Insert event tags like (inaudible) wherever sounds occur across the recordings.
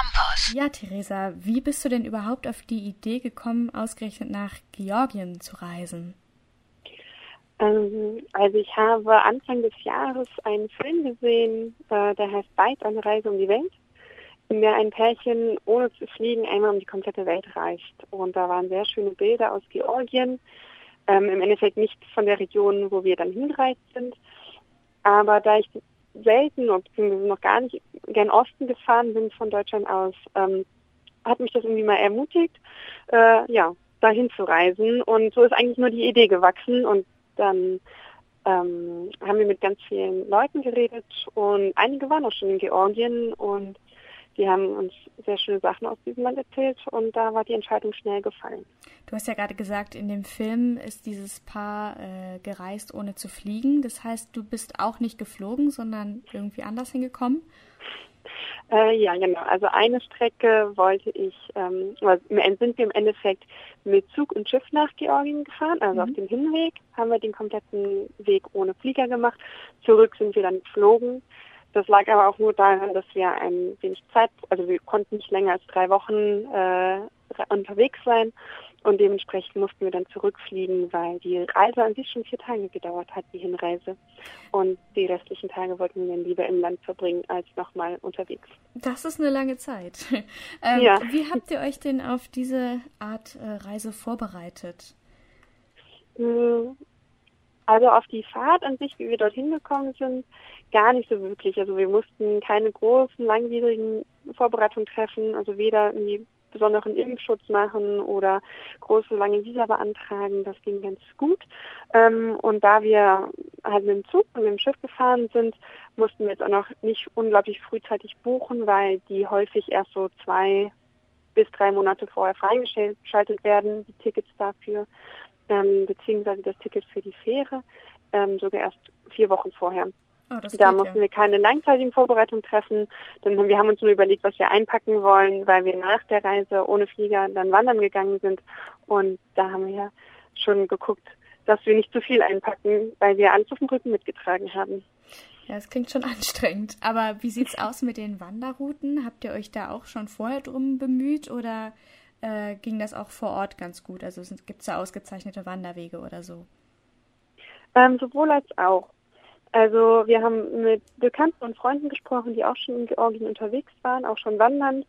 Campus. Ja, Theresa, wie bist du denn überhaupt auf die Idee gekommen, ausgerechnet nach Georgien zu reisen? Ähm, also ich habe Anfang des Jahres einen Film gesehen, äh, der heißt Weit eine Reise um die Welt, in der ein Pärchen ohne zu fliegen einmal um die komplette Welt reist. Und da waren sehr schöne Bilder aus Georgien, ähm, im Endeffekt nicht von der Region, wo wir dann hinreist sind. Aber da ich selten beziehungsweise noch gar nicht gern Osten gefahren bin von Deutschland aus, ähm, hat mich das irgendwie mal ermutigt, äh, ja, dahin zu reisen. Und so ist eigentlich nur die Idee gewachsen. Und dann ähm, haben wir mit ganz vielen Leuten geredet. Und einige waren auch schon in Georgien. Und die haben uns sehr schöne Sachen aus diesem Land erzählt und da war die Entscheidung schnell gefallen. Du hast ja gerade gesagt, in dem Film ist dieses Paar äh, gereist, ohne zu fliegen. Das heißt, du bist auch nicht geflogen, sondern irgendwie anders hingekommen? Äh, ja, genau. Also eine Strecke wollte ich, ähm, sind wir im Endeffekt mit Zug und Schiff nach Georgien gefahren. Also mhm. auf dem Hinweg haben wir den kompletten Weg ohne Flieger gemacht. Zurück sind wir dann geflogen. Das lag aber auch nur daran, dass wir ein wenig Zeit, also wir konnten nicht länger als drei Wochen äh, unterwegs sein und dementsprechend mussten wir dann zurückfliegen, weil die Reise an sich schon vier Tage gedauert hat, die Hinreise. Und die restlichen Tage wollten wir dann lieber im Land verbringen als nochmal unterwegs. Das ist eine lange Zeit. (laughs) ähm, ja. Wie habt ihr euch denn auf diese Art äh, Reise vorbereitet? Also auf die Fahrt an sich, wie wir dorthin gekommen sind, gar nicht so wirklich. Also wir mussten keine großen, langwierigen Vorbereitungen treffen, also weder irgendwie besonderen Impfschutz machen oder große, lange Visa beantragen. Das ging ganz gut. Ähm, und da wir halt mit dem Zug und mit dem Schiff gefahren sind, mussten wir jetzt auch noch nicht unglaublich frühzeitig buchen, weil die häufig erst so zwei bis drei Monate vorher freigeschaltet werden, die Tickets dafür ähm, beziehungsweise das Ticket für die Fähre ähm, sogar erst vier Wochen vorher. Oh, da mussten ja. wir keine langzeitigen Vorbereitungen treffen, denn wir haben uns nur überlegt, was wir einpacken wollen, weil wir nach der Reise ohne Flieger dann wandern gegangen sind. Und da haben wir ja schon geguckt, dass wir nicht zu viel einpacken, weil wir alles auf dem Rücken mitgetragen haben. Ja, es klingt schon (laughs) anstrengend. Aber wie sieht's (laughs) aus mit den Wanderrouten? Habt ihr euch da auch schon vorher drum bemüht oder äh, ging das auch vor Ort ganz gut? Also gibt es da ausgezeichnete Wanderwege oder so? Ähm, sowohl als auch. Also wir haben mit Bekannten und Freunden gesprochen, die auch schon in Georgien unterwegs waren, auch schon wandernd.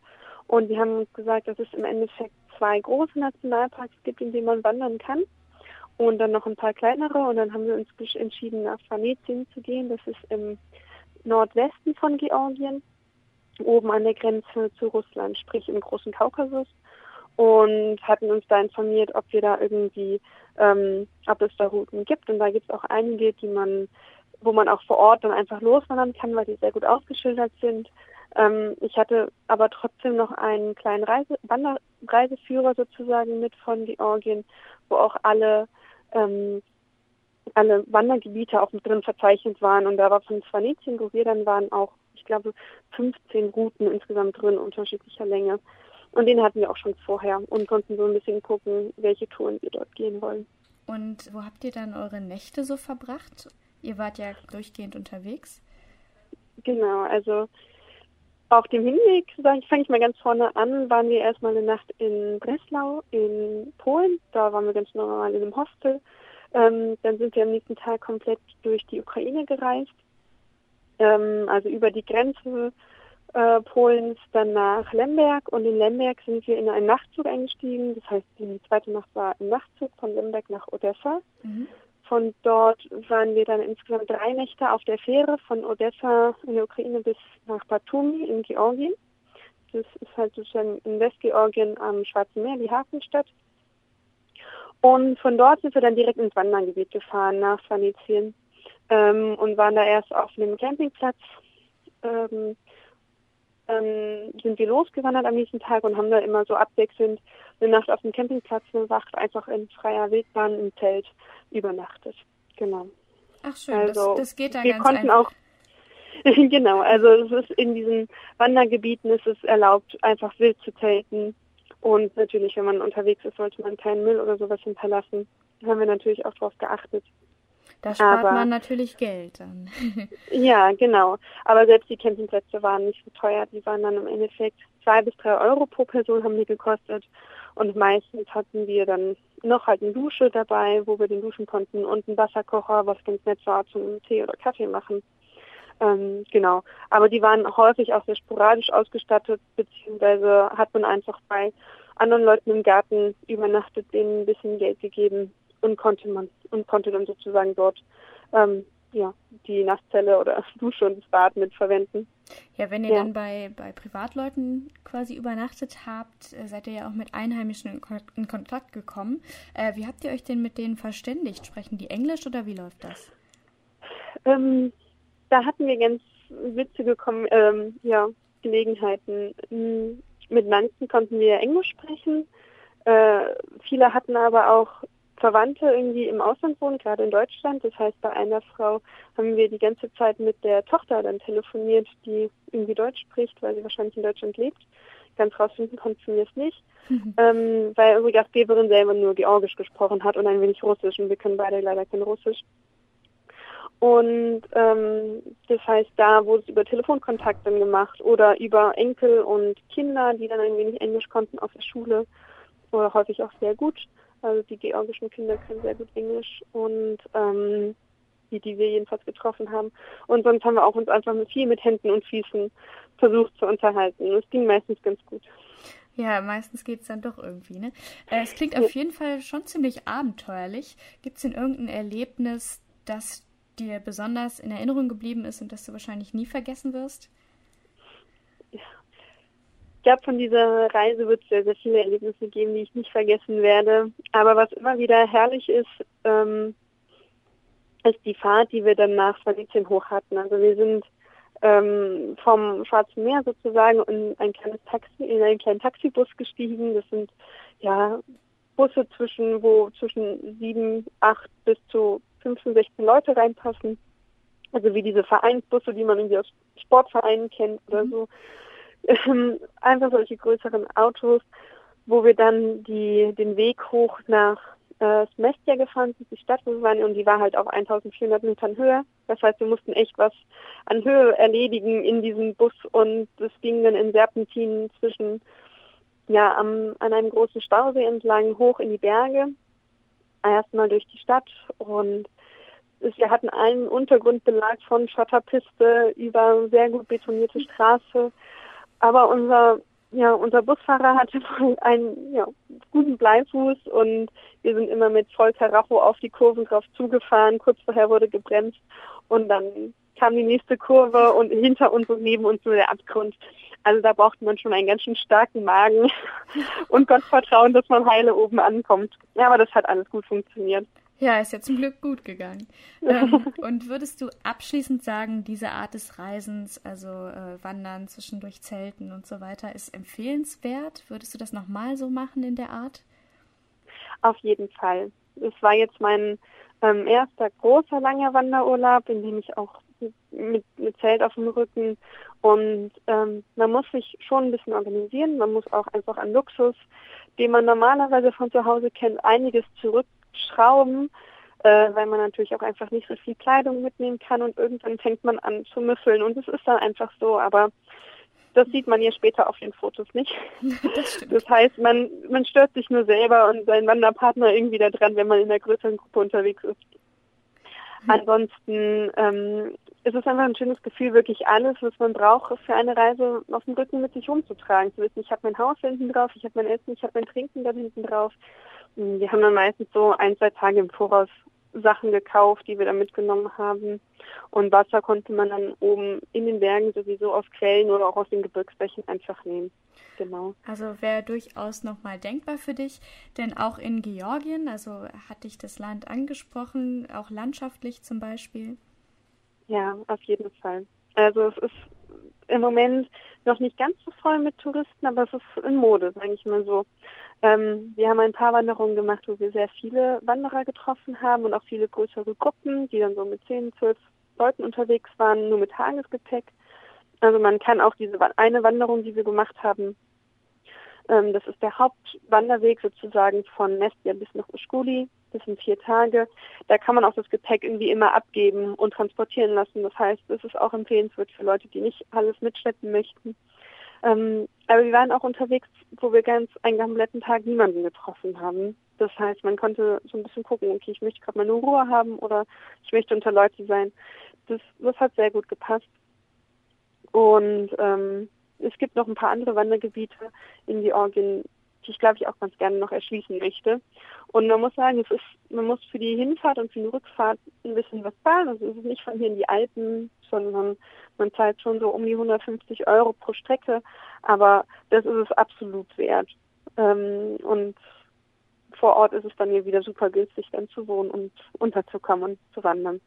Und die haben uns gesagt, dass es im Endeffekt zwei große Nationalparks gibt, in denen man wandern kann. Und dann noch ein paar kleinere. Und dann haben wir uns entschieden, nach Vanetien zu gehen. Das ist im Nordwesten von Georgien, oben an der Grenze zu Russland, sprich im großen Kaukasus und hatten uns da informiert, ob wir da irgendwie, ähm, ob es da Routen gibt. Und da gibt es auch einige, die man, wo man auch vor Ort dann einfach loswandern kann, weil die sehr gut ausgeschildert sind. Ähm, ich hatte aber trotzdem noch einen kleinen Reise Wanderreiseführer sozusagen mit von Georgien, wo auch alle ähm, alle Wandergebiete auch mit drin verzeichnet waren und da war von Svanetien, wo wir dann waren, auch, ich glaube, 15 Routen insgesamt drin, unterschiedlicher Länge. Und den hatten wir auch schon vorher und konnten so ein bisschen gucken, welche Touren wir dort gehen wollen. Und wo habt ihr dann eure Nächte so verbracht? Ihr wart ja durchgehend unterwegs. Genau, also auf dem Hinweg, fange ich mal ganz vorne an, waren wir erstmal eine Nacht in Breslau in Polen. Da waren wir ganz normal in einem Hostel. Ähm, dann sind wir am nächsten Tag komplett durch die Ukraine gereist. Ähm, also über die Grenze äh, Polens dann nach Lemberg und in Lemberg sind wir in einen Nachtzug eingestiegen. Das heißt, die zweite Nacht war ein Nachtzug von Lemberg nach Odessa. Mhm. Von dort waren wir dann insgesamt drei Nächte auf der Fähre von Odessa in der Ukraine bis nach Batumi in Georgien. Das ist halt sozusagen in Westgeorgien am Schwarzen Meer, die Hafenstadt. Und von dort sind wir dann direkt ins Wandergebiet gefahren nach Svanetien ähm, und waren da erst auf einem Campingplatz ähm, ähm, sind wir losgewandert am nächsten Tag und haben da immer so abwechselnd eine Nacht auf dem Campingplatz, eine Wacht einfach in freier Wildbahn im Zelt übernachtet. Genau. Ach schön, also, das, das geht da wir ganz konnten einfach. auch (laughs) genau, also es ist in diesen Wandergebieten ist es erlaubt, einfach wild zu zelten. Und natürlich, wenn man unterwegs ist, sollte man keinen Müll oder sowas hinterlassen. Da haben wir natürlich auch darauf geachtet. Da spart Aber, man natürlich Geld dann. (laughs) ja, genau. Aber selbst die Campingplätze waren nicht so teuer. Die waren dann im Endeffekt zwei bis drei Euro pro Person haben die gekostet. Und meistens hatten wir dann noch halt eine Dusche dabei, wo wir den duschen konnten und einen Wasserkocher, was ganz nett war zum Tee oder Kaffee machen. Ähm, genau. Aber die waren häufig auch sehr sporadisch ausgestattet, beziehungsweise hat man einfach bei anderen Leuten im Garten übernachtet, denen ein bisschen Geld gegeben und konnte man und konnte dann sozusagen dort ähm, ja, die Nasszelle oder (laughs) Dusche und das Bad mit verwenden. Ja, wenn ihr ja. dann bei, bei Privatleuten quasi übernachtet habt, äh, seid ihr ja auch mit Einheimischen in, Kon in Kontakt gekommen. Äh, wie habt ihr euch denn mit denen verständigt? Sprechen die Englisch oder wie läuft das? Ähm, da hatten wir ganz witzige ähm, ja, Gelegenheiten. Mit manchen konnten wir Englisch sprechen. Äh, viele hatten aber auch Verwandte irgendwie im Ausland wohnen, gerade in Deutschland. Das heißt, bei einer Frau haben wir die ganze Zeit mit der Tochter dann telefoniert, die irgendwie Deutsch spricht, weil sie wahrscheinlich in Deutschland lebt. Ganz rausfinden konnten wir es nicht, mhm. ähm, weil unsere Gastgeberin selber nur Georgisch gesprochen hat und ein wenig Russisch und wir können beide leider kein Russisch. Und ähm, das heißt, da wurde es über Telefonkontakt dann gemacht oder über Enkel und Kinder, die dann ein wenig Englisch konnten auf der Schule oder häufig auch sehr gut. Also die georgischen Kinder können sehr gut Englisch und ähm, die, die wir jedenfalls getroffen haben. Und sonst haben wir auch uns einfach mit viel mit Händen und Füßen versucht zu unterhalten. Es ging meistens ganz gut. Ja, meistens geht es dann doch irgendwie, ne? Äh, es klingt auf jeden Fall schon ziemlich abenteuerlich. Gibt es denn irgendein Erlebnis, das dir besonders in Erinnerung geblieben ist und das du wahrscheinlich nie vergessen wirst? Ich glaube, von dieser Reise wird es sehr, sehr viele Erlebnisse geben, die ich nicht vergessen werde. Aber was immer wieder herrlich ist, ähm, ist die Fahrt, die wir dann nach Svanitien hoch hatten. Also wir sind ähm, vom Schwarzen Meer sozusagen in ein kleines Taxi, in einen kleinen Taxibus gestiegen. Das sind ja Busse zwischen, wo zwischen sieben, acht bis zu 15, 16 Leute reinpassen. Also wie diese Vereinsbusse, die man irgendwie aus Sportvereinen kennt oder mhm. so (laughs) einfach solche größeren Autos, wo wir dann die, den Weg hoch nach äh, Smestia gefahren sind, die Stadt, wo wir waren, und die war halt auf 1400 Metern Höhe. Das heißt, wir mussten echt was an Höhe erledigen in diesem Bus und es ging dann in Serpentinen zwischen, ja, am, an einem großen Stausee entlang hoch in die Berge. Erstmal durch die Stadt und wir hatten einen Untergrundbelag von Schotterpiste über sehr gut betonierte Straße aber unser, ja, unser Busfahrer hatte (laughs) einen ja, guten Bleifuß und wir sind immer mit voll Karacho auf die Kurven drauf zugefahren. Kurz vorher wurde gebremst und dann kam die nächste Kurve und hinter uns und neben uns nur der Abgrund. Also da braucht man schon einen ganz schön starken Magen (laughs) und Gottvertrauen, dass man heile oben ankommt. Ja, aber das hat alles gut funktioniert. Ja, ist ja zum Glück gut gegangen. (laughs) ähm, und würdest du abschließend sagen, diese Art des Reisens, also äh, Wandern, zwischendurch Zelten und so weiter, ist empfehlenswert? Würdest du das nochmal so machen in der Art? Auf jeden Fall. Es war jetzt mein ähm, erster großer langer Wanderurlaub, in dem ich auch mit, mit Zelt auf dem Rücken und ähm, man muss sich schon ein bisschen organisieren. Man muss auch einfach an Luxus, den man normalerweise von zu Hause kennt, einiges zurück schrauben, äh, weil man natürlich auch einfach nicht so viel Kleidung mitnehmen kann und irgendwann fängt man an zu müffeln und es ist dann einfach so, aber das sieht man ja später auf den Fotos nicht. (laughs) Das, das, heißt, man, man stört sich nur selber und seinen Wanderpartner irgendwie da dran, wenn man in einer größeren Gruppe unterwegs ist. Mhm. Ansonsten ähm, ist es einfach ein schönes Gefühl, wirklich alles, was man braucht, für eine Reise auf dem Rücken mit sich umzutragen. Zu wissen, ich habe mein Haus hinten drauf, ich habe mein Essen, ich habe mein Trinken da hinten drauf. Wir haben dann meistens so ein, zwei Tage im Voraus Sachen gekauft, die wir dann mitgenommen haben. Und Wasser konnte man dann oben in den Bergen sowieso aus Quellen oder auch aus den Gebirgsbächen einfach nehmen. Genau. Also wäre durchaus nochmal denkbar für dich, denn auch in Georgien, also hat dich das Land angesprochen, auch landschaftlich zum Beispiel? Ja, auf jeden Fall. Also es ist im Moment noch nicht ganz so voll mit Touristen, aber es ist in Mode, sage ich mal so. Ähm, wir haben ein paar Wanderungen gemacht, wo wir sehr viele Wanderer getroffen haben und auch viele größere Gruppen, die dann so mit 10, 12 Leuten unterwegs waren, nur mit Tagesgepäck. Also man kann auch diese eine Wanderung, die wir gemacht haben, ähm, das ist der Hauptwanderweg sozusagen von Mestia bis nach Uskuli. Das sind vier Tage. Da kann man auch das Gepäck irgendwie immer abgeben und transportieren lassen. Das heißt, es ist auch empfehlenswert für Leute, die nicht alles mitschleppen möchten. Ähm, aber wir waren auch unterwegs, wo wir ganz einen kompletten Tag niemanden getroffen haben. Das heißt, man konnte so ein bisschen gucken, okay, ich möchte gerade mal nur Ruhe haben oder ich möchte unter Leute sein. Das, das hat sehr gut gepasst. Und ähm, es gibt noch ein paar andere Wandergebiete in Georgien, die ich glaube ich auch ganz gerne noch erschließen möchte. Und man muss sagen, es ist, man muss für die Hinfahrt und für die Rückfahrt ein bisschen was zahlen. Also es ist nicht von hier in die Alpen, sondern man zahlt schon so um die 150 Euro pro Strecke. Aber das ist es absolut wert. Ähm, und vor Ort ist es dann hier wieder super günstig, dann zu wohnen und unterzukommen und zu wandern.